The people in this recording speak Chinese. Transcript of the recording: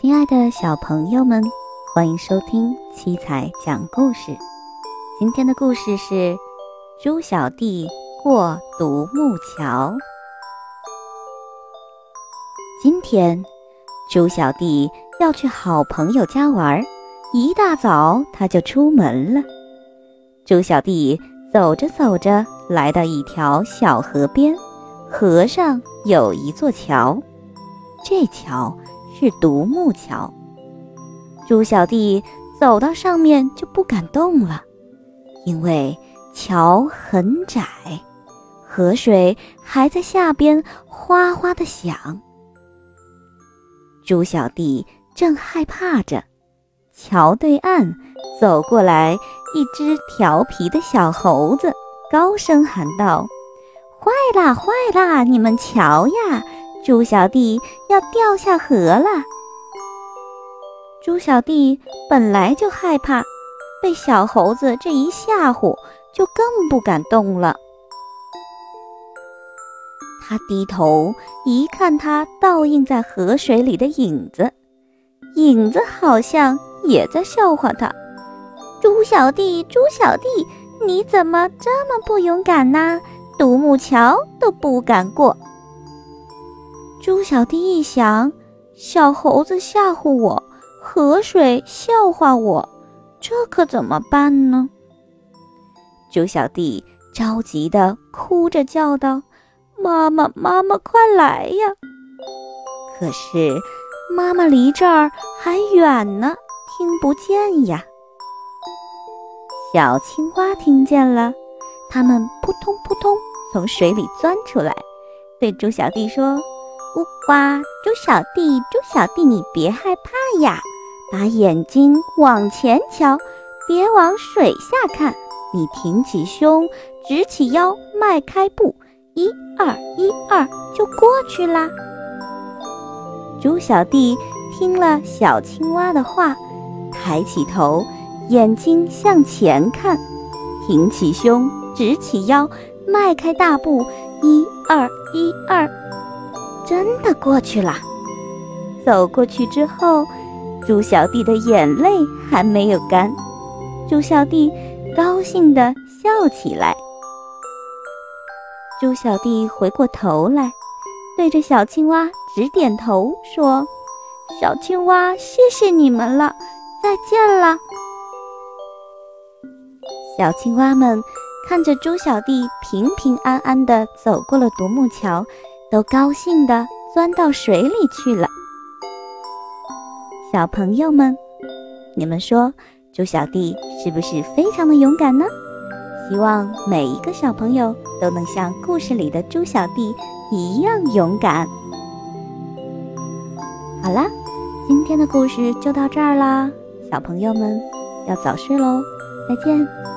亲爱的小朋友们，欢迎收听七彩讲故事。今天的故事是《猪小弟过独木桥》。今天，猪小弟要去好朋友家玩，一大早他就出门了。猪小弟走着走着，来到一条小河边，河上有一座桥，这桥。是独木桥，猪小弟走到上面就不敢动了，因为桥很窄，河水还在下边哗哗的响。猪小弟正害怕着，桥对岸走过来一只调皮的小猴子，高声喊道：“坏啦坏啦，你们瞧呀！”猪小弟要掉下河了。猪小弟本来就害怕，被小猴子这一吓唬，就更不敢动了。他低头一看，他倒映在河水里的影子，影子好像也在笑话他。猪小弟，猪小弟，你怎么这么不勇敢呢？独木桥都不敢过。猪小弟一想，小猴子吓唬我，河水笑话我，这可怎么办呢？猪小弟着急的哭着叫道：“妈妈，妈妈，快来呀！”可是妈妈离这儿还远呢，听不见呀。小青蛙听见了，它们扑通扑通从水里钻出来，对猪小弟说。呜呱！猪小弟，猪小弟，你别害怕呀，把眼睛往前瞧，别往水下看。你挺起胸，直起腰，迈开步，一二一二，就过去啦。猪小弟听了小青蛙的话，抬起头，眼睛向前看，挺起胸，直起腰，迈开大步，一二一二。真的过去了。走过去之后，猪小弟的眼泪还没有干。猪小弟高兴地笑起来。猪小弟回过头来，对着小青蛙直点头说：“小青蛙，谢谢你们了，再见了。”小青蛙们看着猪小弟平平安安地走过了独木桥。都高兴地钻到水里去了。小朋友们，你们说猪小弟是不是非常的勇敢呢？希望每一个小朋友都能像故事里的猪小弟一样勇敢。好啦，今天的故事就到这儿啦，小朋友们要早睡喽，再见。